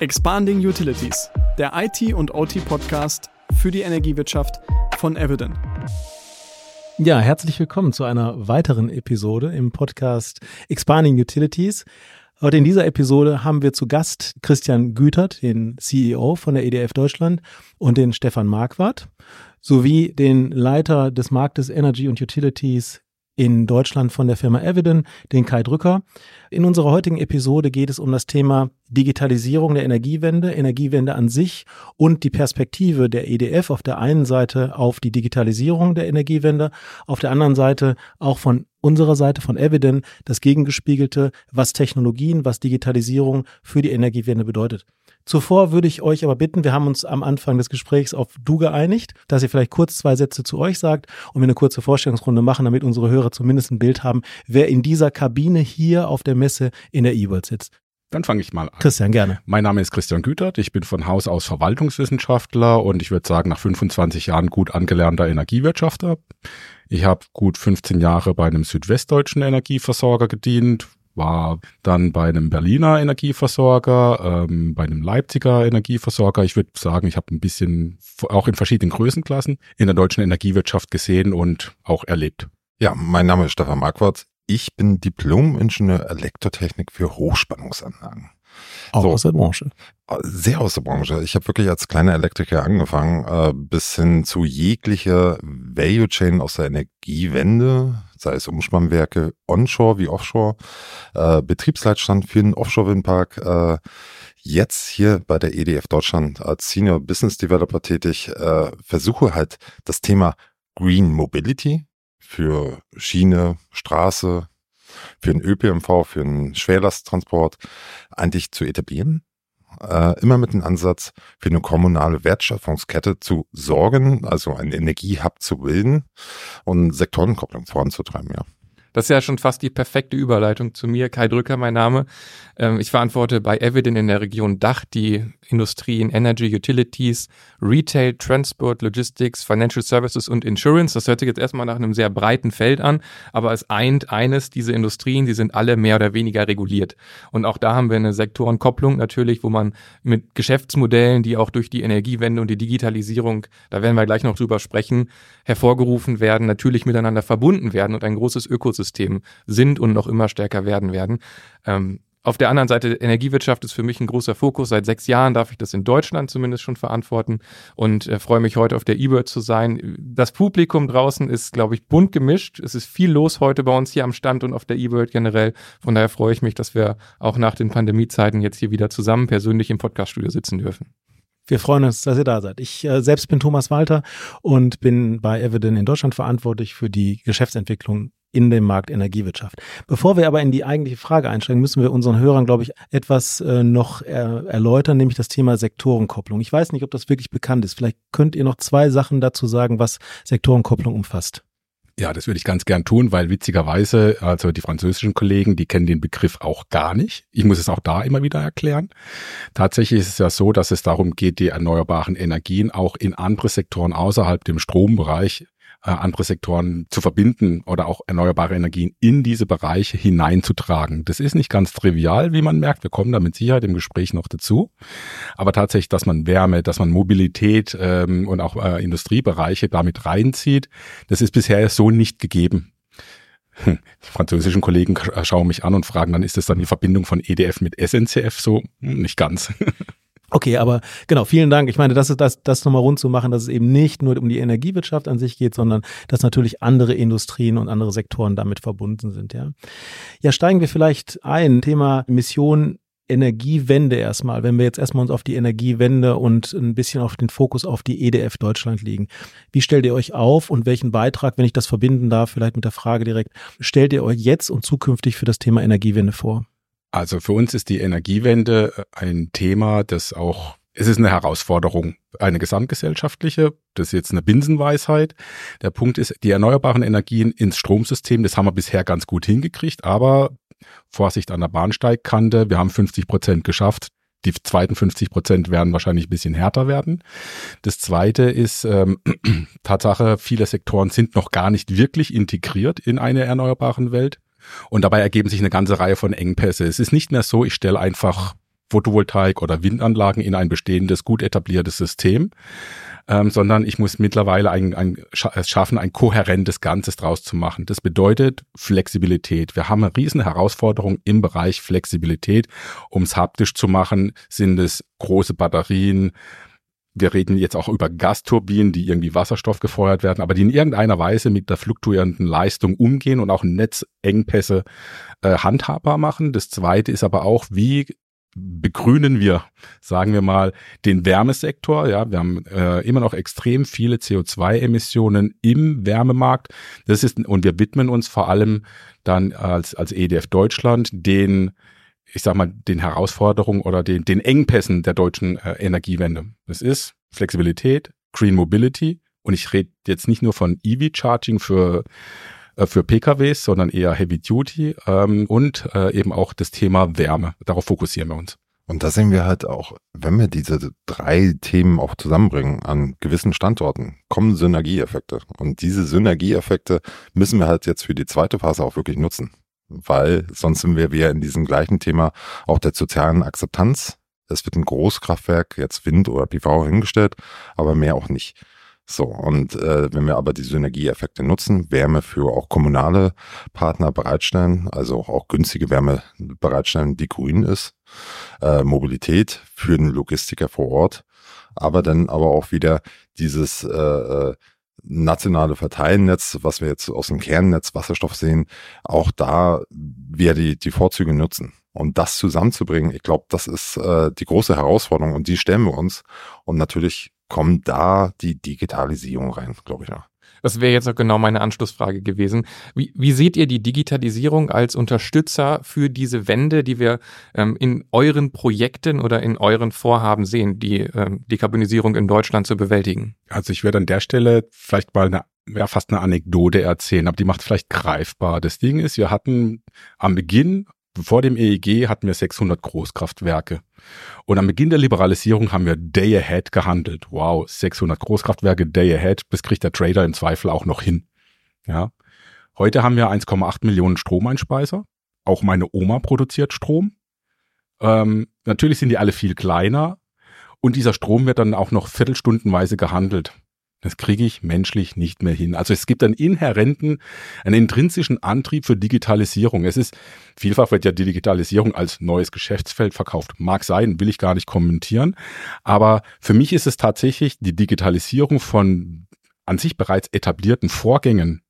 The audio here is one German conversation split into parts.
Expanding Utilities, der IT- und OT-Podcast für die Energiewirtschaft von Eviden. Ja, herzlich willkommen zu einer weiteren Episode im Podcast Expanding Utilities. Heute in dieser Episode haben wir zu Gast Christian Gütert, den CEO von der EDF Deutschland und den Stefan Marquardt sowie den Leiter des Marktes Energy und Utilities in Deutschland von der Firma Eviden, den Kai Drücker. In unserer heutigen Episode geht es um das Thema Digitalisierung der Energiewende, Energiewende an sich und die Perspektive der EDF auf der einen Seite auf die Digitalisierung der Energiewende, auf der anderen Seite auch von unserer Seite von Eviden das Gegengespiegelte, was Technologien, was Digitalisierung für die Energiewende bedeutet. Zuvor würde ich euch aber bitten, wir haben uns am Anfang des Gesprächs auf Du geeinigt, dass ihr vielleicht kurz zwei Sätze zu euch sagt und wir eine kurze Vorstellungsrunde machen, damit unsere Hörer zumindest ein Bild haben, wer in dieser Kabine hier auf der Messe in der E-World sitzt. Dann fange ich mal an. Christian, gerne. Mein Name ist Christian Gütert. Ich bin von Haus aus Verwaltungswissenschaftler und ich würde sagen, nach 25 Jahren gut angelernter Energiewirtschafter. Ich habe gut 15 Jahre bei einem südwestdeutschen Energieversorger gedient, war dann bei einem Berliner Energieversorger, ähm, bei einem Leipziger Energieversorger. Ich würde sagen, ich habe ein bisschen auch in verschiedenen Größenklassen in der deutschen Energiewirtschaft gesehen und auch erlebt. Ja, mein Name ist Stefan Marquardt. Ich bin Diplom-Ingenieur Elektrotechnik für Hochspannungsanlagen. Auch so, aus der Branche. Sehr aus der Branche. Ich habe wirklich als kleiner Elektriker angefangen, äh, bis hin zu jeglicher Value Chain aus der Energiewende, sei es Umspannwerke onshore wie offshore, äh, Betriebsleitstand für einen Offshore-Windpark, äh, jetzt hier bei der EDF Deutschland als Senior Business Developer tätig, äh, versuche halt das Thema Green Mobility für Schiene, Straße, für den ÖPNV, für den Schwerlasttransport eigentlich zu etablieren. Äh, immer mit dem Ansatz, für eine kommunale Wertschöpfungskette zu sorgen, also ein Energiehub zu bilden und Sektorenkopplung voranzutreiben, ja. Das ist ja schon fast die perfekte Überleitung zu mir. Kai Drücker, mein Name. Ähm, ich verantworte bei Evident in der Region Dach die Industrien Energy, Utilities, Retail, Transport, Logistics, Financial Services und Insurance. Das hört sich jetzt erstmal nach einem sehr breiten Feld an, aber es eint eines, diese Industrien, die sind alle mehr oder weniger reguliert. Und auch da haben wir eine Sektorenkopplung natürlich, wo man mit Geschäftsmodellen, die auch durch die Energiewende und die Digitalisierung, da werden wir gleich noch drüber sprechen, hervorgerufen werden, natürlich miteinander verbunden werden und ein großes Ökosystem Ökosystem sind und noch immer stärker werden werden. Ähm, auf der anderen Seite, Energiewirtschaft ist für mich ein großer Fokus. Seit sechs Jahren darf ich das in Deutschland zumindest schon verantworten und äh, freue mich heute auf der eBird zu sein. Das Publikum draußen ist, glaube ich, bunt gemischt. Es ist viel los heute bei uns hier am Stand und auf der eBird generell. Von daher freue ich mich, dass wir auch nach den Pandemiezeiten jetzt hier wieder zusammen persönlich im Podcaststudio sitzen dürfen. Wir freuen uns, dass ihr da seid. Ich äh, selbst bin Thomas Walter und bin bei Eviden in Deutschland verantwortlich für die Geschäftsentwicklung in dem Markt Energiewirtschaft. Bevor wir aber in die eigentliche Frage einsteigen, müssen wir unseren Hörern, glaube ich, etwas äh, noch er erläutern, nämlich das Thema Sektorenkopplung. Ich weiß nicht, ob das wirklich bekannt ist. Vielleicht könnt ihr noch zwei Sachen dazu sagen, was Sektorenkopplung umfasst. Ja, das würde ich ganz gern tun, weil witzigerweise, also die französischen Kollegen, die kennen den Begriff auch gar nicht. Ich muss es auch da immer wieder erklären. Tatsächlich ist es ja so, dass es darum geht, die erneuerbaren Energien auch in andere Sektoren außerhalb dem Strombereich äh, andere Sektoren zu verbinden oder auch erneuerbare Energien in diese Bereiche hineinzutragen. Das ist nicht ganz trivial, wie man merkt. Wir kommen da mit Sicherheit im Gespräch noch dazu. Aber tatsächlich, dass man Wärme, dass man Mobilität ähm, und auch äh, Industriebereiche damit reinzieht, das ist bisher so nicht gegeben. Hm, die französischen Kollegen schauen mich an und fragen, dann ist das dann die Verbindung von EDF mit SNCF so? Hm, nicht ganz. Okay, aber genau, vielen Dank. Ich meine, das ist das, das nochmal rund zu machen, dass es eben nicht nur um die Energiewirtschaft an sich geht, sondern dass natürlich andere Industrien und andere Sektoren damit verbunden sind, ja. Ja, steigen wir vielleicht ein. Thema Mission Energiewende erstmal, wenn wir jetzt erstmal uns auf die Energiewende und ein bisschen auf den Fokus auf die EDF Deutschland legen. Wie stellt ihr euch auf und welchen Beitrag, wenn ich das verbinden darf, vielleicht mit der Frage direkt, stellt ihr euch jetzt und zukünftig für das Thema Energiewende vor? Also für uns ist die Energiewende äh, ein Thema, das auch, es ist eine Herausforderung, eine gesamtgesellschaftliche, das ist jetzt eine Binsenweisheit. Der Punkt ist, die erneuerbaren Energien ins Stromsystem, das haben wir bisher ganz gut hingekriegt, aber Vorsicht an der Bahnsteigkante, wir haben 50 Prozent geschafft. Die zweiten 50 Prozent werden wahrscheinlich ein bisschen härter werden. Das zweite ist ähm, Tatsache, viele Sektoren sind noch gar nicht wirklich integriert in eine erneuerbaren Welt. Und dabei ergeben sich eine ganze Reihe von Engpässe. Es ist nicht mehr so, ich stelle einfach Photovoltaik oder Windanlagen in ein bestehendes, gut etabliertes System, ähm, sondern ich muss mittlerweile ein, ein, es schaffen, ein kohärentes Ganzes draus zu machen. Das bedeutet Flexibilität. Wir haben eine riesen Herausforderung im Bereich Flexibilität. Um es haptisch zu machen, sind es große Batterien, wir reden jetzt auch über Gasturbinen, die irgendwie Wasserstoff gefeuert werden, aber die in irgendeiner Weise mit der fluktuierenden Leistung umgehen und auch Netzengpässe äh, handhabbar machen. Das zweite ist aber auch, wie begrünen wir, sagen wir mal, den Wärmesektor. Ja, wir haben äh, immer noch extrem viele CO2-Emissionen im Wärmemarkt. Das ist und wir widmen uns vor allem dann als als EDF Deutschland den ich sag mal, den Herausforderungen oder den, den Engpässen der deutschen äh, Energiewende. Das ist Flexibilität, Green Mobility und ich rede jetzt nicht nur von EV-Charging für äh, für PKWs, sondern eher Heavy Duty ähm, und äh, eben auch das Thema Wärme. Darauf fokussieren wir uns. Und da sehen wir halt auch, wenn wir diese drei Themen auch zusammenbringen an gewissen Standorten, kommen Synergieeffekte. Und diese Synergieeffekte müssen wir halt jetzt für die zweite Phase auch wirklich nutzen weil sonst sind wir wieder in diesem gleichen Thema auch der sozialen Akzeptanz. Es wird ein Großkraftwerk, jetzt Wind oder PV hingestellt, aber mehr auch nicht. So, und äh, wenn wir aber die Synergieeffekte nutzen, Wärme für auch kommunale Partner bereitstellen, also auch günstige Wärme bereitstellen, die grün ist, äh, Mobilität für den Logistiker vor Ort, aber dann aber auch wieder dieses äh, äh nationale Verteilnetz, was wir jetzt aus dem Kernnetz Wasserstoff sehen, auch da wir die, die Vorzüge nutzen. Und das zusammenzubringen, ich glaube, das ist äh, die große Herausforderung und die stellen wir uns. Und natürlich kommt da die Digitalisierung rein, glaube ich. Ja. Das wäre jetzt auch genau meine Anschlussfrage gewesen. Wie, wie seht ihr die Digitalisierung als Unterstützer für diese Wende, die wir ähm, in euren Projekten oder in euren Vorhaben sehen, die ähm, Dekarbonisierung in Deutschland zu bewältigen? Also ich werde an der Stelle vielleicht mal eine ja, fast eine Anekdote erzählen, aber die macht vielleicht greifbar. Das Ding ist, wir hatten am Beginn vor dem EEG hatten wir 600 Großkraftwerke. Und am Beginn der Liberalisierung haben wir Day Ahead gehandelt. Wow, 600 Großkraftwerke, Day Ahead, das kriegt der Trader im Zweifel auch noch hin. Ja. Heute haben wir 1,8 Millionen Stromeinspeiser. Auch meine Oma produziert Strom. Ähm, natürlich sind die alle viel kleiner. Und dieser Strom wird dann auch noch viertelstundenweise gehandelt. Das kriege ich menschlich nicht mehr hin. Also es gibt einen inhärenten, einen intrinsischen Antrieb für Digitalisierung. Es ist, vielfach wird ja die Digitalisierung als neues Geschäftsfeld verkauft. Mag sein, will ich gar nicht kommentieren. Aber für mich ist es tatsächlich die Digitalisierung von an sich bereits etablierten Vorgängen.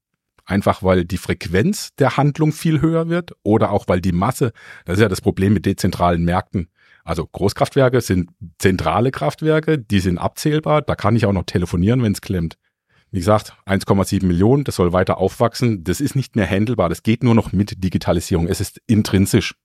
Einfach weil die Frequenz der Handlung viel höher wird oder auch weil die Masse, das ist ja das Problem mit dezentralen Märkten, also Großkraftwerke sind zentrale Kraftwerke, die sind abzählbar, da kann ich auch noch telefonieren, wenn es klemmt. Wie gesagt, 1,7 Millionen, das soll weiter aufwachsen, das ist nicht mehr handelbar, das geht nur noch mit Digitalisierung, es ist intrinsisch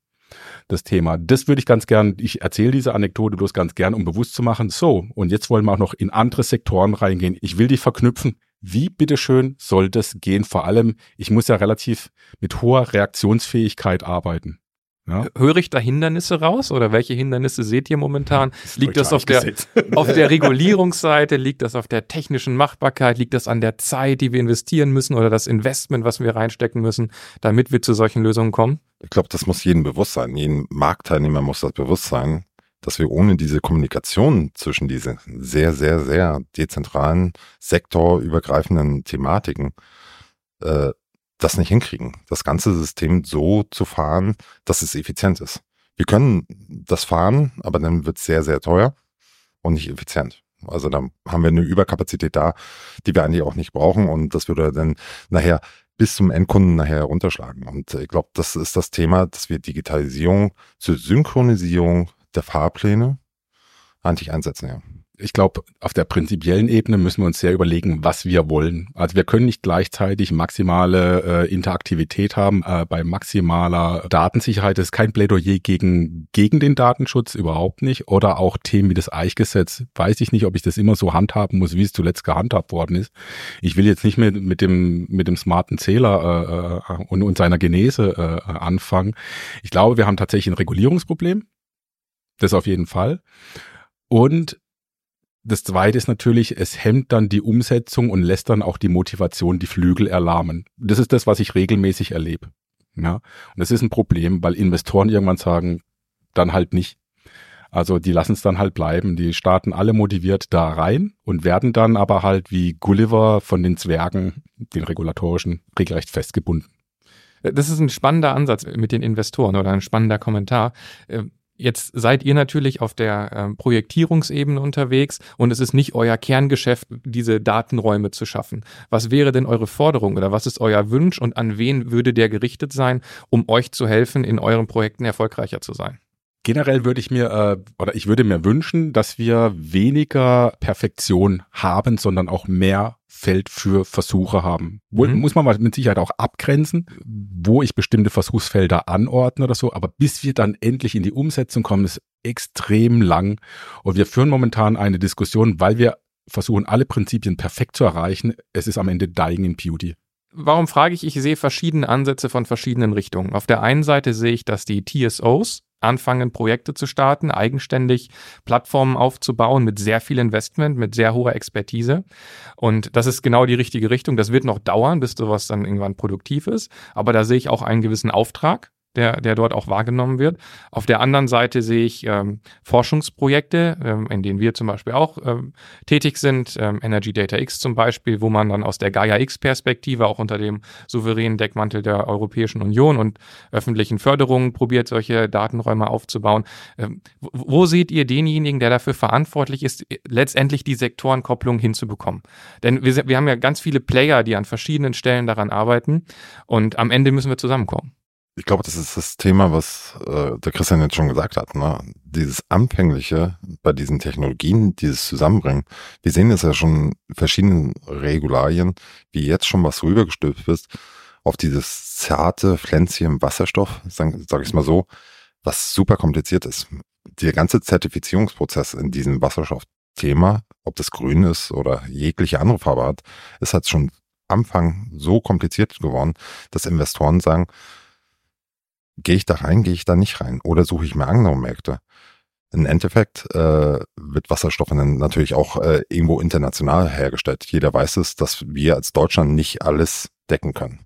das Thema. Das würde ich ganz gern, ich erzähle diese Anekdote bloß ganz gern, um bewusst zu machen, so, und jetzt wollen wir auch noch in andere Sektoren reingehen. Ich will die verknüpfen. Wie bitteschön soll das gehen? Vor allem, ich muss ja relativ mit hoher Reaktionsfähigkeit arbeiten. Ja. Höre ich da Hindernisse raus oder welche Hindernisse seht ihr momentan? Das liegt das auf der, auf der Regulierungsseite? Liegt das auf der technischen Machbarkeit? Liegt das an der Zeit, die wir investieren müssen oder das Investment, was wir reinstecken müssen, damit wir zu solchen Lösungen kommen? Ich glaube, das muss jedem bewusst sein. Jeden Marktteilnehmer muss das bewusst sein, dass wir ohne diese Kommunikation zwischen diesen sehr, sehr, sehr dezentralen, sektorübergreifenden Thematiken äh, das nicht hinkriegen, das ganze System so zu fahren, dass es effizient ist. Wir können das fahren, aber dann wird es sehr, sehr teuer und nicht effizient. Also dann haben wir eine Überkapazität da, die wir eigentlich auch nicht brauchen und das würde dann nachher bis zum Endkunden nachher runterschlagen. Und ich glaube, das ist das Thema, dass wir Digitalisierung zur Synchronisierung der Fahrpläne eigentlich einsetzen. Ja ich glaube, auf der prinzipiellen Ebene müssen wir uns sehr überlegen, was wir wollen. Also wir können nicht gleichzeitig maximale äh, Interaktivität haben. Äh, bei maximaler Datensicherheit ist kein Plädoyer gegen, gegen den Datenschutz, überhaupt nicht. Oder auch Themen wie das Eichgesetz. Weiß ich nicht, ob ich das immer so handhaben muss, wie es zuletzt gehandhabt worden ist. Ich will jetzt nicht mit, mit, dem, mit dem smarten Zähler äh, äh und, und seiner Genese äh, anfangen. Ich glaube, wir haben tatsächlich ein Regulierungsproblem. Das auf jeden Fall. Und das zweite ist natürlich, es hemmt dann die Umsetzung und lässt dann auch die Motivation, die Flügel erlahmen. Das ist das, was ich regelmäßig erlebe. Ja, und das ist ein Problem, weil Investoren irgendwann sagen, dann halt nicht. Also die lassen es dann halt bleiben. Die starten alle motiviert da rein und werden dann aber halt wie Gulliver von den Zwergen, den regulatorischen, regelrecht festgebunden. Das ist ein spannender Ansatz mit den Investoren oder ein spannender Kommentar. Ähm, Jetzt seid ihr natürlich auf der äh, Projektierungsebene unterwegs und es ist nicht euer Kerngeschäft, diese Datenräume zu schaffen. Was wäre denn eure Forderung oder was ist euer Wunsch und an wen würde der gerichtet sein, um euch zu helfen, in euren Projekten erfolgreicher zu sein? Generell würde ich mir äh, oder ich würde mir wünschen, dass wir weniger Perfektion haben, sondern auch mehr Feld für Versuche haben. Wo, mhm. Muss man mal mit Sicherheit auch abgrenzen, wo ich bestimmte Versuchsfelder anordne oder so, aber bis wir dann endlich in die Umsetzung kommen, ist extrem lang. Und wir führen momentan eine Diskussion, weil wir versuchen, alle Prinzipien perfekt zu erreichen. Es ist am Ende Dying in Beauty. Warum frage ich? Ich sehe verschiedene Ansätze von verschiedenen Richtungen. Auf der einen Seite sehe ich, dass die TSOs, anfangen, Projekte zu starten, eigenständig Plattformen aufzubauen mit sehr viel Investment, mit sehr hoher Expertise. Und das ist genau die richtige Richtung. Das wird noch dauern, bis sowas dann irgendwann produktiv ist. Aber da sehe ich auch einen gewissen Auftrag der, der dort auch wahrgenommen wird. Auf der anderen Seite sehe ich ähm, Forschungsprojekte, ähm, in denen wir zum Beispiel auch ähm, tätig sind, ähm, Energy Data X zum Beispiel, wo man dann aus der Gaia X-Perspektive auch unter dem souveränen Deckmantel der Europäischen Union und öffentlichen Förderungen probiert, solche Datenräume aufzubauen. Ähm, wo, wo seht ihr denjenigen, der dafür verantwortlich ist, letztendlich die Sektorenkopplung hinzubekommen? Denn wir, wir haben ja ganz viele Player, die an verschiedenen Stellen daran arbeiten und am Ende müssen wir zusammenkommen ich glaube, das ist das Thema, was äh, der Christian jetzt schon gesagt hat. Ne? Dieses Anfängliche bei diesen Technologien, dieses Zusammenbringen. Wir sehen das ja schon in verschiedenen Regularien, wie jetzt schon was rübergestülpt ist auf dieses zarte Pflänzchen Wasserstoff, sag, sag ich mal so, was super kompliziert ist. Der ganze Zertifizierungsprozess in diesem Wasserstoffthema, ob das grün ist oder jegliche andere Farbe hat, ist halt schon Anfang so kompliziert geworden, dass Investoren sagen, gehe ich da rein, gehe ich da nicht rein oder suche ich mir andere Märkte? Im Endeffekt äh, wird Wasserstoff natürlich auch äh, irgendwo international hergestellt. Jeder weiß es, dass wir als Deutschland nicht alles decken können.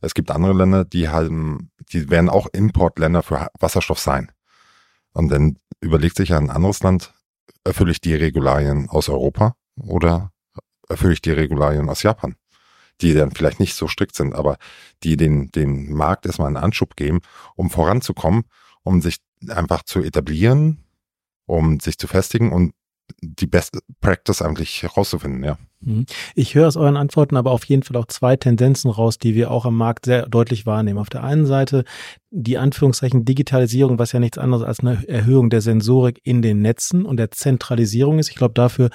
Es gibt andere Länder, die haben, die werden auch Importländer für Wasserstoff sein. Und dann überlegt sich ein anderes Land, erfülle ich die Regularien aus Europa oder erfülle ich die Regularien aus Japan? Die dann vielleicht nicht so strikt sind, aber die den, den Markt erstmal einen Anschub geben, um voranzukommen, um sich einfach zu etablieren, um sich zu festigen und die Best Practice eigentlich herauszufinden, ja. Mhm. Ich höre aus euren Antworten aber auf jeden Fall auch zwei Tendenzen raus, die wir auch am Markt sehr deutlich wahrnehmen. Auf der einen Seite die Anführungszeichen Digitalisierung, was ja nichts anderes als eine Erhöhung der Sensorik in den Netzen und der Zentralisierung ist. Ich glaube, dafür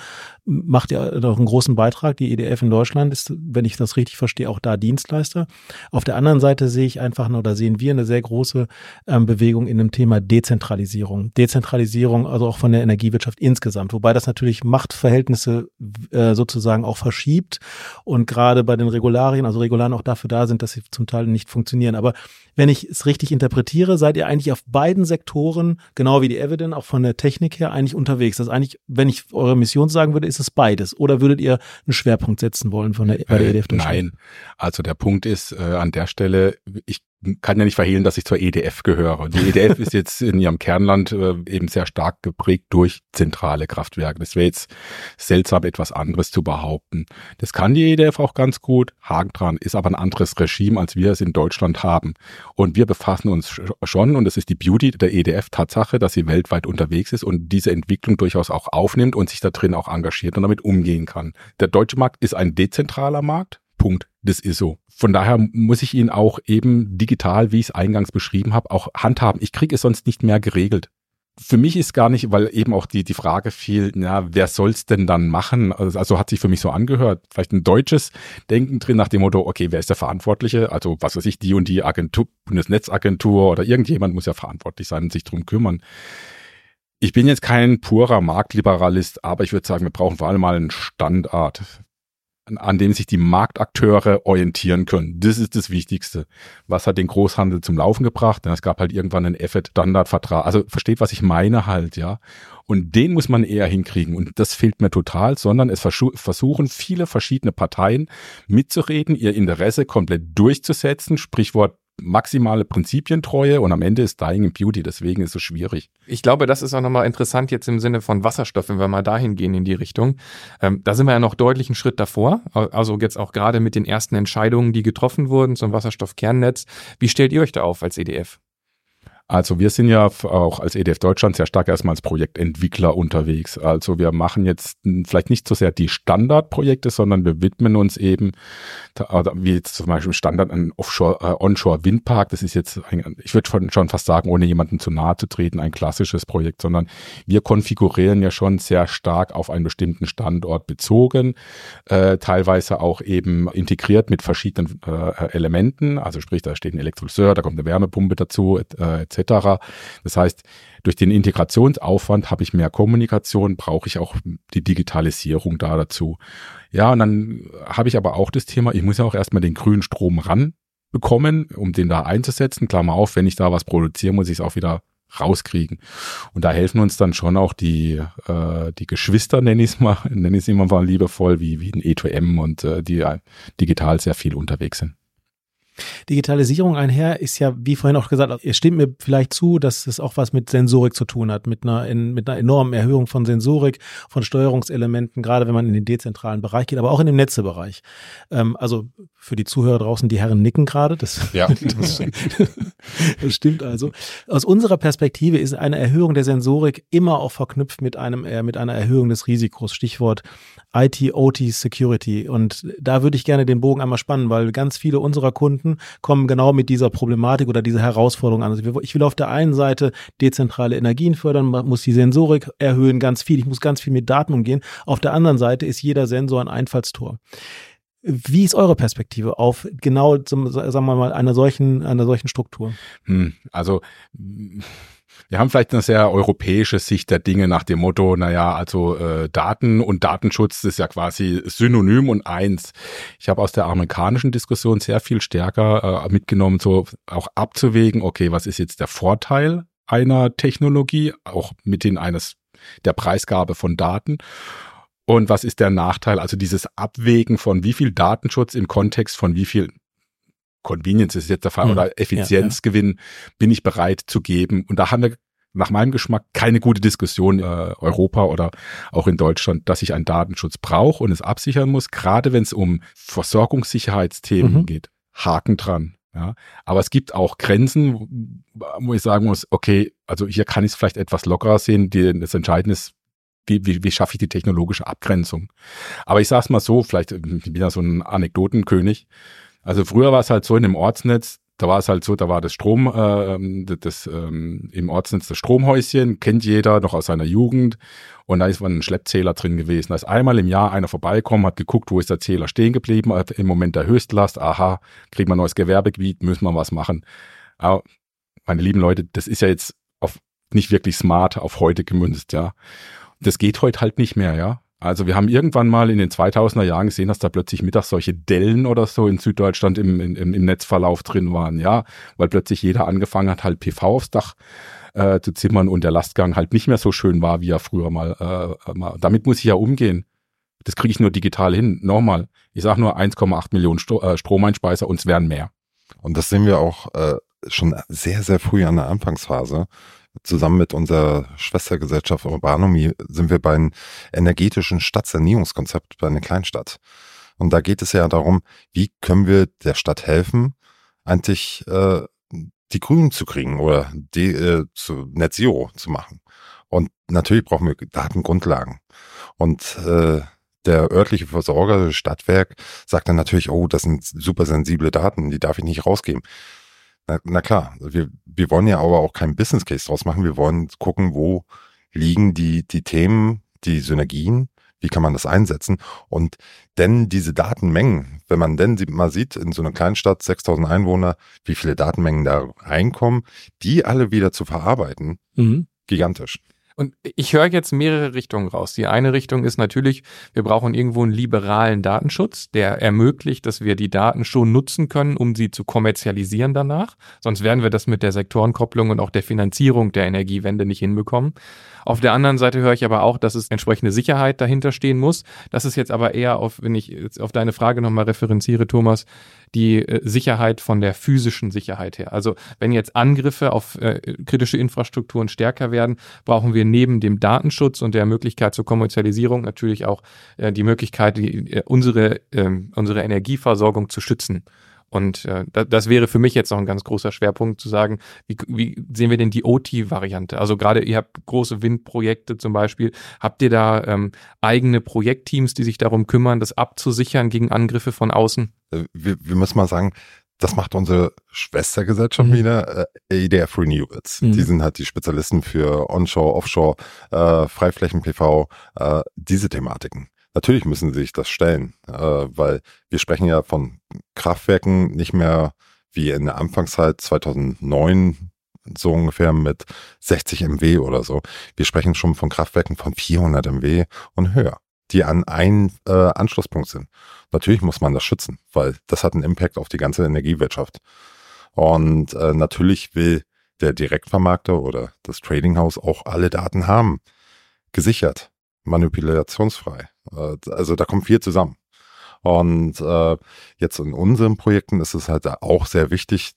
macht ihr doch einen großen Beitrag. Die EDF in Deutschland ist, wenn ich das richtig verstehe, auch da Dienstleister. Auf der anderen Seite sehe ich einfach nur, oder sehen wir eine sehr große ähm, Bewegung in dem Thema Dezentralisierung. Dezentralisierung, also auch von der Energiewirtschaft insgesamt. Wobei das natürlich Machtverhältnisse äh, sozusagen auch verschiebt und gerade bei den Regularien, also Regularien auch dafür da sind, dass sie zum Teil nicht funktionieren. Aber wenn ich es richtig interpretiere, seid ihr eigentlich auf beiden Sektoren, genau wie die Evident, auch von der Technik her, eigentlich unterwegs. Das ist eigentlich, wenn ich eure Mission sagen würde, ist es beides. Oder würdet ihr einen Schwerpunkt setzen wollen von der, bei der EDF? Äh, nein. Also der Punkt ist äh, an der Stelle, ich kann ja nicht verhehlen, dass ich zur EDF gehöre. Die EDF ist jetzt in ihrem Kernland äh, eben sehr stark geprägt durch zentrale Kraftwerke. Das wäre jetzt seltsam, etwas anderes zu behaupten. Das kann die EDF auch ganz gut. Haken dran ist aber ein anderes Regime, als wir es in Deutschland haben. Und wir befassen uns schon, und das ist die Beauty der EDF Tatsache, dass sie weltweit unterwegs ist und diese Entwicklung durchaus auch aufnimmt und sich da drin auch engagiert und damit umgehen kann. Der deutsche Markt ist ein dezentraler Markt. Punkt. Das ist so. Von daher muss ich ihn auch eben digital, wie ich es eingangs beschrieben habe, auch handhaben. Ich kriege es sonst nicht mehr geregelt. Für mich ist gar nicht, weil eben auch die, die Frage fiel, na, wer soll's denn dann machen? Also, also hat sich für mich so angehört. Vielleicht ein deutsches Denken drin nach dem Motto, okay, wer ist der Verantwortliche? Also was weiß ich, die und die Agentur, Bundesnetzagentur oder irgendjemand muss ja verantwortlich sein und sich drum kümmern. Ich bin jetzt kein purer Marktliberalist, aber ich würde sagen, wir brauchen vor allem mal einen Standard an dem sich die Marktakteure orientieren können. Das ist das Wichtigste. Was hat den Großhandel zum Laufen gebracht? Es gab halt irgendwann einen EFET-Standardvertrag. Also versteht, was ich meine halt, ja. Und den muss man eher hinkriegen. Und das fehlt mir total, sondern es versuchen viele verschiedene Parteien mitzureden, ihr Interesse komplett durchzusetzen. Sprichwort maximale Prinzipientreue und am Ende ist Dying in Beauty, deswegen ist es schwierig. Ich glaube, das ist auch nochmal interessant jetzt im Sinne von Wasserstoff, wenn wir mal dahin gehen in die Richtung. Ähm, da sind wir ja noch deutlich einen Schritt davor, also jetzt auch gerade mit den ersten Entscheidungen, die getroffen wurden zum Wasserstoffkernnetz. Wie stellt ihr euch da auf als EDF? Also wir sind ja auch als EDF Deutschland sehr stark erstmal als Projektentwickler unterwegs. Also wir machen jetzt vielleicht nicht so sehr die Standardprojekte, sondern wir widmen uns eben, wie jetzt zum Beispiel Standard ein Offshore, äh, Onshore Windpark. Das ist jetzt, ein, ich würde schon, fast sagen, ohne jemanden zu nahe zu treten, ein klassisches Projekt, sondern wir konfigurieren ja schon sehr stark auf einen bestimmten Standort bezogen, äh, teilweise auch eben integriert mit verschiedenen äh, Elementen. Also sprich, da steht ein Elektrolyseur, da kommt eine Wärmepumpe dazu, äh, etc. Das heißt, durch den Integrationsaufwand habe ich mehr Kommunikation, brauche ich auch die Digitalisierung da dazu. Ja, und dann habe ich aber auch das Thema, ich muss ja auch erstmal den grünen Strom ran bekommen, um den da einzusetzen. Klammer auf, wenn ich da was produziere, muss ich es auch wieder rauskriegen. Und da helfen uns dann schon auch die, äh, die Geschwister, nenne ich es mal, nenne ich es immer mal liebevoll, wie, wie ein E2M und äh, die äh, digital sehr viel unterwegs sind. Digitalisierung einher ist ja, wie vorhin auch gesagt, es stimmt mir vielleicht zu, dass es auch was mit Sensorik zu tun hat, mit einer, in, mit einer enormen Erhöhung von Sensorik, von Steuerungselementen, gerade wenn man in den dezentralen Bereich geht, aber auch in den Netzebereich. Ähm, also für die Zuhörer draußen, die Herren nicken gerade, das, ja. das, das stimmt also. Aus unserer Perspektive ist eine Erhöhung der Sensorik immer auch verknüpft mit einem, äh, mit einer Erhöhung des Risikos. Stichwort IT, OT, Security. Und da würde ich gerne den Bogen einmal spannen, weil ganz viele unserer Kunden kommen genau mit dieser Problematik oder dieser Herausforderung an. Also ich will auf der einen Seite dezentrale Energien fördern, muss die Sensorik erhöhen, ganz viel. Ich muss ganz viel mit Daten umgehen. Auf der anderen Seite ist jeder Sensor ein Einfallstor. Wie ist eure Perspektive auf genau, sagen wir mal, einer solchen, einer solchen Struktur? Hm, also wir haben vielleicht eine sehr europäische Sicht der Dinge nach dem Motto, naja, also äh, Daten und Datenschutz ist ja quasi synonym und eins. Ich habe aus der amerikanischen Diskussion sehr viel stärker äh, mitgenommen, so auch abzuwägen, okay, was ist jetzt der Vorteil einer Technologie, auch mit den eines der Preisgabe von Daten und was ist der Nachteil? Also dieses Abwägen von wie viel Datenschutz im Kontext von wie viel Convenience ist jetzt der Fall, mhm. oder Effizienzgewinn ja, ja. bin ich bereit zu geben. Und da haben wir nach meinem Geschmack keine gute Diskussion äh, Europa oder auch in Deutschland, dass ich einen Datenschutz brauche und es absichern muss, gerade wenn es um Versorgungssicherheitsthemen mhm. geht. Haken dran. Ja, aber es gibt auch Grenzen, wo ich sagen muss, okay, also hier kann ich es vielleicht etwas lockerer sehen. Die, das Entscheidende ist, wie, wie, wie schaffe ich die technologische Abgrenzung? Aber ich sage es mal so, vielleicht ich bin ja so ein Anekdotenkönig. Also früher war es halt so in dem Ortsnetz, da war es halt so, da war das Strom, äh, das, ähm, im Ortsnetz das Stromhäuschen, kennt jeder noch aus seiner Jugend. Und da ist ein Schleppzähler drin gewesen. Da ist einmal im Jahr einer vorbeikommen, hat geguckt, wo ist der Zähler stehen geblieben, im Moment der Höchstlast, aha, kriegt man neues Gewerbegebiet, müssen wir was machen. Aber meine lieben Leute, das ist ja jetzt auf nicht wirklich smart auf heute gemünzt, ja. Das geht heute halt nicht mehr, ja. Also wir haben irgendwann mal in den 2000er Jahren gesehen, dass da plötzlich mittags solche Dellen oder so in Süddeutschland im, im, im Netzverlauf drin waren, ja, weil plötzlich jeder angefangen hat, halt PV aufs Dach äh, zu zimmern und der Lastgang halt nicht mehr so schön war, wie er früher mal. Äh, mal. Damit muss ich ja umgehen. Das kriege ich nur digital hin. Nochmal, ich sage nur 1,8 Millionen Sto äh, Stromeinspeiser und es werden mehr. Und das sehen wir auch äh, schon sehr, sehr früh an der Anfangsphase zusammen mit unserer Schwestergesellschaft Urbanomie sind wir beim energetischen Stadtsanierungskonzept bei einer Kleinstadt. Und da geht es ja darum, wie können wir der Stadt helfen, eigentlich äh, die Grünen zu kriegen oder die äh, zu Net Zero zu machen. Und natürlich brauchen wir Datengrundlagen. Und äh, der örtliche Versorger, Stadtwerk, sagt dann natürlich, oh, das sind super sensible Daten, die darf ich nicht rausgeben. Na, na klar, wir, wir wollen ja aber auch keinen Business Case draus machen. Wir wollen gucken, wo liegen die, die Themen, die Synergien, wie kann man das einsetzen? Und denn diese Datenmengen, wenn man denn mal sieht, in so einer Kleinstadt, 6000 Einwohner, wie viele Datenmengen da reinkommen, die alle wieder zu verarbeiten, mhm. gigantisch. Und ich höre jetzt mehrere Richtungen raus. Die eine Richtung ist natürlich, wir brauchen irgendwo einen liberalen Datenschutz, der ermöglicht, dass wir die Daten schon nutzen können, um sie zu kommerzialisieren danach. Sonst werden wir das mit der Sektorenkopplung und auch der Finanzierung der Energiewende nicht hinbekommen. Auf der anderen Seite höre ich aber auch, dass es entsprechende Sicherheit dahinter stehen muss. Das ist jetzt aber eher auf, wenn ich jetzt auf deine Frage nochmal referenziere, Thomas, die äh, Sicherheit von der physischen Sicherheit her. Also wenn jetzt Angriffe auf äh, kritische Infrastrukturen stärker werden, brauchen wir neben dem Datenschutz und der Möglichkeit zur Kommerzialisierung natürlich auch äh, die Möglichkeit, die, äh, unsere, ähm, unsere Energieversorgung zu schützen. Und äh, das wäre für mich jetzt noch ein ganz großer Schwerpunkt zu sagen, wie, wie sehen wir denn die OT-Variante? Also gerade ihr habt große Windprojekte zum Beispiel. Habt ihr da ähm, eigene Projektteams, die sich darum kümmern, das abzusichern gegen Angriffe von außen? Äh, wir, wir müssen mal sagen, das macht unsere Schwestergesellschaft mhm. wieder, äh, EDF Renewables. Mhm. Die sind halt die Spezialisten für Onshore, Offshore, äh, Freiflächen-PV, äh, diese Thematiken. Natürlich müssen sie sich das stellen, äh, weil wir sprechen ja von Kraftwerken nicht mehr wie in der Anfangszeit 2009 so ungefähr mit 60 MW oder so. Wir sprechen schon von Kraftwerken von 400 MW und höher, die an einem äh, Anschlusspunkt sind. Natürlich muss man das schützen, weil das hat einen Impact auf die ganze Energiewirtschaft. Und äh, natürlich will der Direktvermarkter oder das Tradinghaus auch alle Daten haben. Gesichert, manipulationsfrei. Äh, also da kommt viel zusammen. Und äh, jetzt in unseren Projekten ist es halt auch sehr wichtig,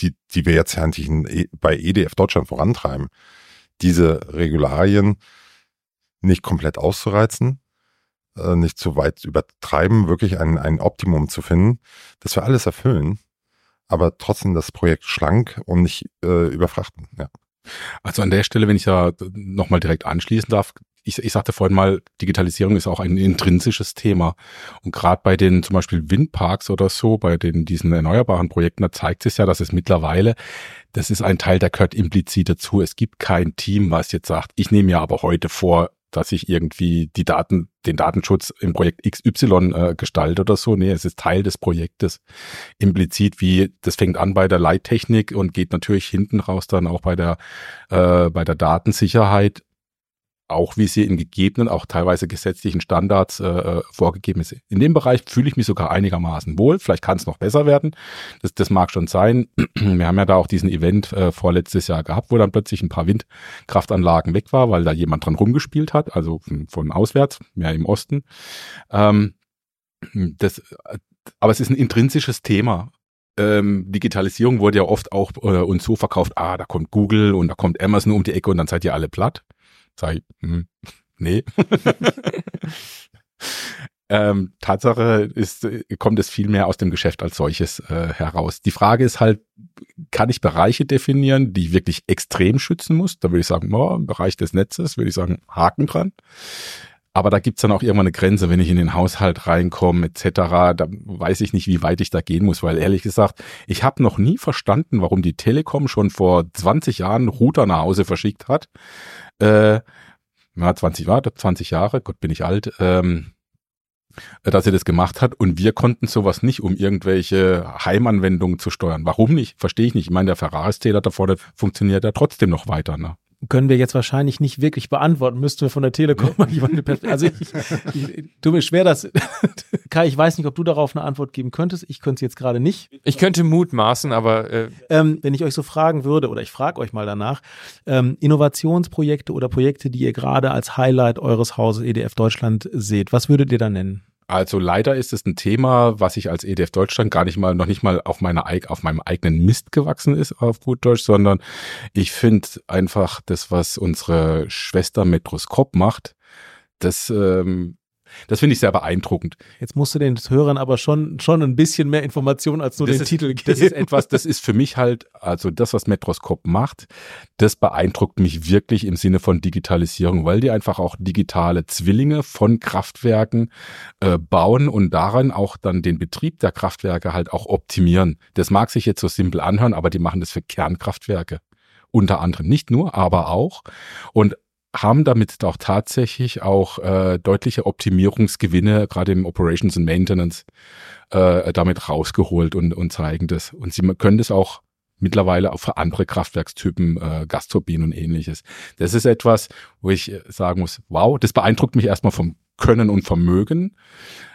die, die wir jetzt eigentlich e, bei EDF Deutschland vorantreiben, diese Regularien nicht komplett auszureizen, äh, nicht zu weit übertreiben, wirklich ein, ein Optimum zu finden, dass wir alles erfüllen, aber trotzdem das Projekt schlank und nicht äh, überfrachten. Ja. Also an der Stelle, wenn ich da nochmal direkt anschließen darf, ich, ich sagte vorhin mal, Digitalisierung ist auch ein intrinsisches Thema. Und gerade bei den zum Beispiel Windparks oder so, bei den diesen erneuerbaren Projekten, da zeigt es ja, dass es mittlerweile, das ist ein Teil, der gehört implizit dazu. Es gibt kein Team, was jetzt sagt, ich nehme ja aber heute vor, dass ich irgendwie die Daten, den Datenschutz im Projekt XY äh, gestalte oder so. Nee, es ist Teil des Projektes. Implizit wie, das fängt an bei der Leittechnik und geht natürlich hinten raus dann auch bei der, äh, bei der Datensicherheit auch wie sie in gegebenen, auch teilweise gesetzlichen Standards äh, äh, vorgegeben ist. In dem Bereich fühle ich mich sogar einigermaßen wohl. Vielleicht kann es noch besser werden. Das, das mag schon sein. Wir haben ja da auch diesen Event äh, vorletztes Jahr gehabt, wo dann plötzlich ein paar Windkraftanlagen weg war, weil da jemand dran rumgespielt hat, also von, von auswärts, mehr im Osten. Ähm, das, aber es ist ein intrinsisches Thema ähm, Digitalisierung wurde ja oft auch äh, uns so verkauft, ah, da kommt Google und da kommt Amazon um die Ecke und dann seid ihr alle platt. Sag ich, hm, nee. ähm, Tatsache ist, kommt es viel mehr aus dem Geschäft als solches äh, heraus. Die Frage ist halt, kann ich Bereiche definieren, die ich wirklich extrem schützen muss? Da würde ich sagen, oh, im Bereich des Netzes würde ich sagen, Haken dran. Aber da gibt's dann auch irgendwann eine Grenze, wenn ich in den Haushalt reinkomme etc. Da weiß ich nicht, wie weit ich da gehen muss, weil ehrlich gesagt, ich habe noch nie verstanden, warum die Telekom schon vor 20 Jahren Router nach Hause verschickt hat. Äh, ja, 20 war 20 Jahre, Gott bin ich alt. Ähm, dass er das gemacht hat und wir konnten sowas nicht, um irgendwelche Heimanwendungen zu steuern. Warum nicht? Verstehe ich nicht. Ich meine, der Ferraris-Täler da vorne funktioniert ja trotzdem noch weiter. Ne? Können wir jetzt wahrscheinlich nicht wirklich beantworten. Müssten wir von der Telekom mal jemanden Also ich, ich tu mir schwer, dass Kai, ich weiß nicht, ob du darauf eine Antwort geben könntest. Ich könnte es jetzt gerade nicht. Ich könnte mutmaßen, aber äh ähm, wenn ich euch so fragen würde oder ich frage euch mal danach, ähm, Innovationsprojekte oder Projekte, die ihr gerade als Highlight eures Hauses EDF Deutschland seht, was würdet ihr da nennen? Also leider ist es ein Thema, was ich als EDF Deutschland gar nicht mal, noch nicht mal auf meiner, auf meinem eigenen Mist gewachsen ist, auf gut Deutsch, sondern ich finde einfach das, was unsere Schwester Metroskop macht, das ähm, das finde ich sehr beeindruckend. Jetzt musst du den Hörern aber schon, schon ein bisschen mehr Informationen als nur das den ist, Titel geben. Das ist etwas, das ist für mich halt, also das, was Metroskop macht, das beeindruckt mich wirklich im Sinne von Digitalisierung, weil die einfach auch digitale Zwillinge von Kraftwerken äh, bauen und daran auch dann den Betrieb der Kraftwerke halt auch optimieren. Das mag sich jetzt so simpel anhören, aber die machen das für Kernkraftwerke unter anderem nicht nur, aber auch. Und haben damit auch tatsächlich auch äh, deutliche Optimierungsgewinne, gerade im Operations and Maintenance, äh, damit rausgeholt und, und zeigen das. Und sie können das auch mittlerweile auch für andere Kraftwerkstypen, äh, Gasturbinen und ähnliches. Das ist etwas, wo ich äh, sagen muss, wow, das beeindruckt mich erstmal vom Können und Vermögen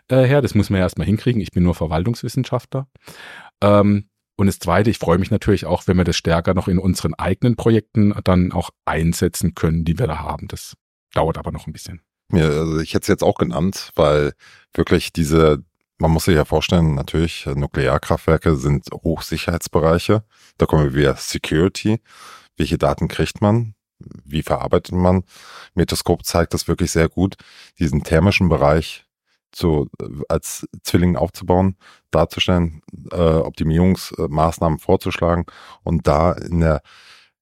äh, her. Das muss man ja erstmal hinkriegen. Ich bin nur Verwaltungswissenschaftler. Ähm, Und das Zweite, ich freue mich natürlich auch, wenn wir das stärker noch in unseren eigenen Projekten dann auch einsetzen können, die wir da haben. Das dauert aber noch ein bisschen. Ja, also ich hätte es jetzt auch genannt, weil wirklich diese, man muss sich ja vorstellen, natürlich, Nuklearkraftwerke sind Hochsicherheitsbereiche. Da kommen wir wieder Security. Welche Daten kriegt man? Wie verarbeitet man? Metoskop zeigt das wirklich sehr gut, diesen thermischen Bereich zu, als Zwilling aufzubauen, darzustellen, äh, Optimierungsmaßnahmen vorzuschlagen und da in der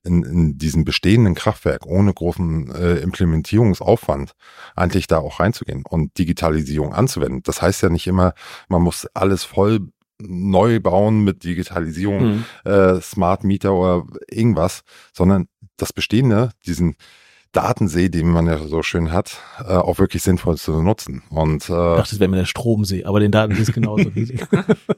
in, in diesem bestehenden Kraftwerk ohne großen äh, Implementierungsaufwand eigentlich da auch reinzugehen und Digitalisierung anzuwenden. Das heißt ja nicht immer, man muss alles voll neu bauen mit Digitalisierung, mhm. äh, Smart Meter oder irgendwas, sondern das Bestehende, diesen Datensee, den man ja so schön hat, äh, auch wirklich sinnvoll zu nutzen. Und, äh, ich dachte, das wäre mir der Stromsee, aber den Datensee ist genauso riesig.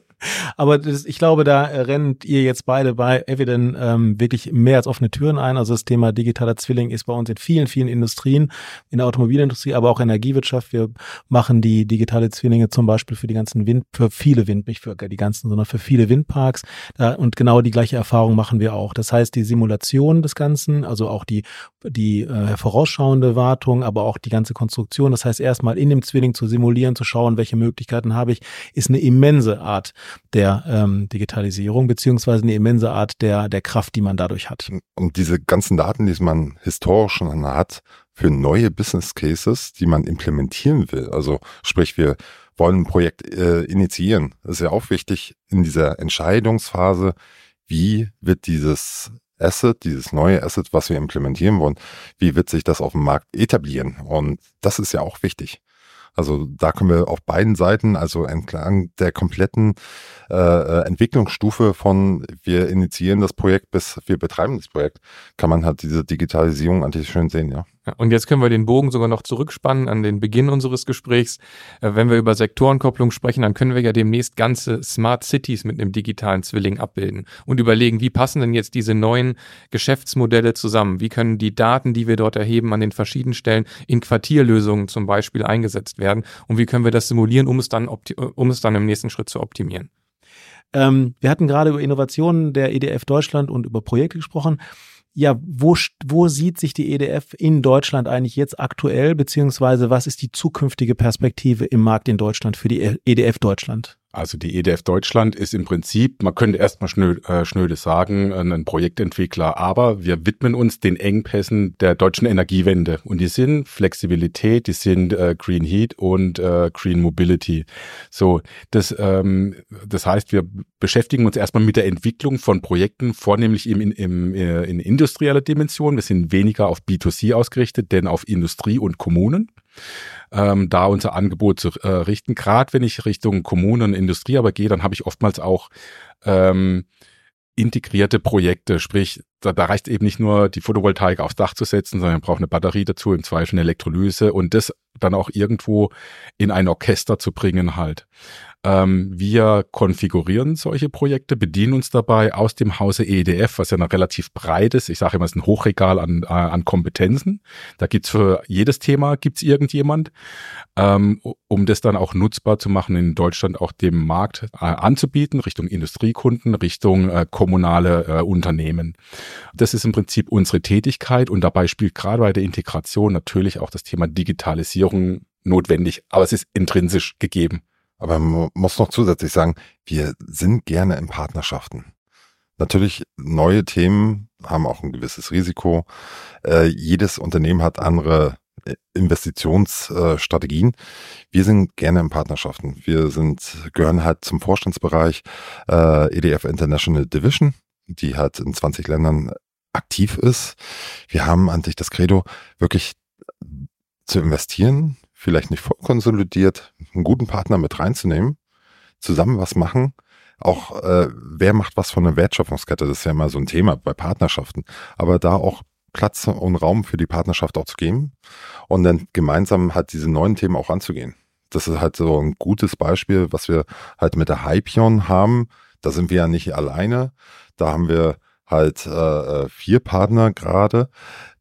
aber das, ich glaube, da rennt ihr jetzt beide bei Evident ähm, wirklich mehr als offene Türen ein. Also das Thema digitaler Zwilling ist bei uns in vielen, vielen Industrien, in der Automobilindustrie, aber auch Energiewirtschaft. Wir machen die digitale Zwillinge zum Beispiel für die ganzen Wind, für viele Wind, nicht für die ganzen, sondern für viele Windparks. Da, und genau die gleiche Erfahrung machen wir auch. Das heißt, die Simulation des Ganzen, also auch die, die äh, äh, vorausschauende Wartung, aber auch die ganze Konstruktion. Das heißt, erstmal in dem Zwilling zu simulieren, zu schauen, welche Möglichkeiten habe ich, ist eine immense Art der ähm, Digitalisierung, beziehungsweise eine immense Art der, der Kraft, die man dadurch hat. Und diese ganzen Daten, die man historisch schon hat, für neue Business Cases, die man implementieren will. Also sprich, wir wollen ein Projekt äh, initiieren. Das ist ja auch wichtig in dieser Entscheidungsphase, wie wird dieses Asset, dieses neue Asset, was wir implementieren wollen, wie wird sich das auf dem Markt etablieren? Und das ist ja auch wichtig. Also da können wir auf beiden Seiten, also entlang der kompletten äh, äh, Entwicklungsstufe von wir initiieren das Projekt bis wir betreiben das Projekt, kann man halt diese Digitalisierung eigentlich schön sehen, ja. Und jetzt können wir den Bogen sogar noch zurückspannen an den Beginn unseres Gesprächs. Äh, wenn wir über Sektorenkopplung sprechen, dann können wir ja demnächst ganze Smart Cities mit einem digitalen Zwilling abbilden und überlegen, wie passen denn jetzt diese neuen Geschäftsmodelle zusammen? Wie können die Daten, die wir dort erheben, an den verschiedenen Stellen in Quartierlösungen zum Beispiel eingesetzt werden? Und wie können wir das simulieren, um es dann, um es dann im nächsten Schritt zu optimieren? Ähm, wir hatten gerade über Innovationen der EDF Deutschland und über Projekte gesprochen ja, wo, wo sieht sich die EDF in Deutschland eigentlich jetzt aktuell, beziehungsweise was ist die zukünftige Perspektive im Markt in Deutschland für die EDF Deutschland? Also die EDF Deutschland ist im Prinzip, man könnte erstmal schnö, äh, schnöde sagen, ein Projektentwickler, aber wir widmen uns den Engpässen der deutschen Energiewende und die sind Flexibilität, die sind äh, Green Heat und äh, Green Mobility. So, das, ähm, das heißt, wir beschäftigen uns erstmal mit der Entwicklung von Projekten, vornehmlich im, im, im, äh, in industrieller Dimension. Wir sind weniger auf B2C ausgerichtet, denn auf Industrie und Kommunen ähm, da unser Angebot zu äh, richten. Gerade wenn ich Richtung Kommunen und Industrie aber gehe, dann habe ich oftmals auch ähm, integrierte Projekte, sprich, da, da reicht eben nicht nur die Photovoltaik aufs Dach zu setzen, sondern man braucht eine Batterie dazu, im Zweifel eine Elektrolyse und das dann auch irgendwo in ein Orchester zu bringen halt. Ähm, wir konfigurieren solche Projekte, bedienen uns dabei aus dem Hause EDF, was ja noch relativ breit ist. Ich sage immer, es ist ein Hochregal an, äh, an Kompetenzen. Da gibt's für jedes Thema gibt's irgendjemand, ähm, um das dann auch nutzbar zu machen, in Deutschland auch dem Markt äh, anzubieten, Richtung Industriekunden, Richtung äh, kommunale äh, Unternehmen. Das ist im Prinzip unsere Tätigkeit und dabei spielt gerade bei der Integration natürlich auch das Thema Digitalisierung notwendig, aber es ist intrinsisch gegeben. Aber man muss noch zusätzlich sagen, wir sind gerne in Partnerschaften. Natürlich, neue Themen haben auch ein gewisses Risiko. Äh, jedes Unternehmen hat andere äh, Investitionsstrategien. wir sind gerne in Partnerschaften. Wir sind, gehören halt zum Vorstandsbereich äh, EDF International Division, die halt in 20 Ländern aktiv ist. Wir haben an sich das Credo, wirklich zu investieren, vielleicht nicht voll konsolidiert, einen guten Partner mit reinzunehmen, zusammen was machen. Auch äh, wer macht was von der Wertschöpfungskette, das ist ja immer so ein Thema bei Partnerschaften. Aber da auch Platz und Raum für die Partnerschaft auch zu geben und dann gemeinsam halt diese neuen Themen auch anzugehen. Das ist halt so ein gutes Beispiel, was wir halt mit der Hypion haben. Da sind wir ja nicht alleine. Da haben wir halt äh, äh vier Partner gerade,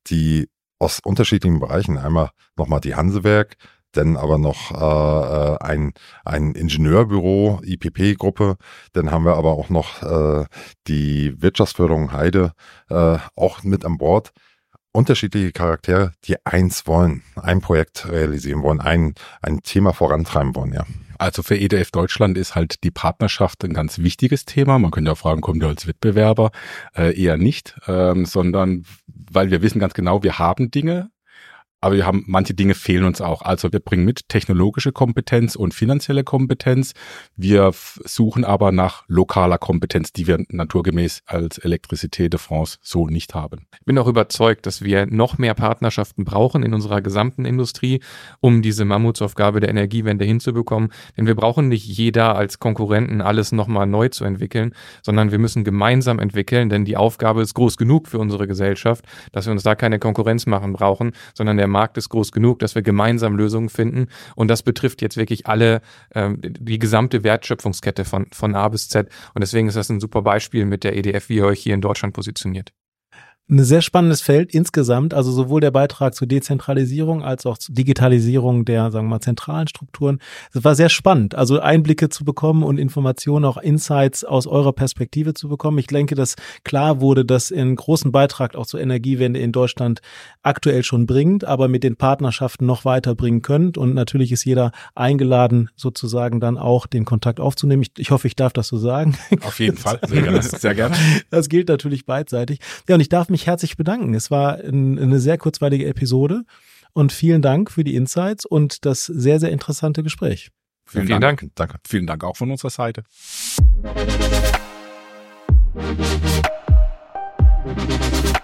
die aus unterschiedlichen Bereichen. Einmal nochmal die Hansewerk, dann aber noch äh, ein, ein Ingenieurbüro, IPP-Gruppe, dann haben wir aber auch noch äh, die Wirtschaftsförderung Heide äh, auch mit an Bord unterschiedliche Charaktere, die eins wollen, ein Projekt realisieren wollen, ein, ein Thema vorantreiben wollen, ja. Also für EDF Deutschland ist halt die Partnerschaft ein ganz wichtiges Thema. Man könnte auch fragen, kommt ihr als Wettbewerber? Äh, eher nicht, ähm, sondern weil wir wissen ganz genau, wir haben Dinge, aber wir haben manche Dinge fehlen uns auch. Also wir bringen mit technologische Kompetenz und finanzielle Kompetenz. Wir suchen aber nach lokaler Kompetenz, die wir naturgemäß als Elektrizité de France so nicht haben. Ich bin auch überzeugt, dass wir noch mehr Partnerschaften brauchen in unserer gesamten Industrie, um diese Mammutsaufgabe der Energiewende hinzubekommen. Denn wir brauchen nicht jeder als Konkurrenten alles nochmal neu zu entwickeln, sondern wir müssen gemeinsam entwickeln, denn die Aufgabe ist groß genug für unsere Gesellschaft, dass wir uns da keine Konkurrenz machen brauchen, sondern der Markt ist groß genug, dass wir gemeinsam Lösungen finden. Und das betrifft jetzt wirklich alle, ähm, die gesamte Wertschöpfungskette von, von A bis Z. Und deswegen ist das ein super Beispiel mit der EDF, wie ihr euch hier in Deutschland positioniert ein sehr spannendes Feld insgesamt, also sowohl der Beitrag zur Dezentralisierung als auch zur Digitalisierung der, sagen wir mal, zentralen Strukturen. Es war sehr spannend, also Einblicke zu bekommen und Informationen, auch Insights aus eurer Perspektive zu bekommen. Ich denke, dass klar wurde, dass ein großen Beitrag auch zur Energiewende in Deutschland aktuell schon bringt, aber mit den Partnerschaften noch weiter bringen könnt. Und natürlich ist jeder eingeladen, sozusagen dann auch den Kontakt aufzunehmen. Ich, ich hoffe, ich darf das so sagen. Auf jeden Fall. Sehr gerne. Das gilt natürlich beidseitig. Ja, und ich darf mich mich herzlich bedanken. Es war ein, eine sehr kurzweilige Episode und vielen Dank für die Insights und das sehr, sehr interessante Gespräch. Vielen, vielen Dank. Dank. Danke. Vielen Dank auch von unserer Seite. Thank you.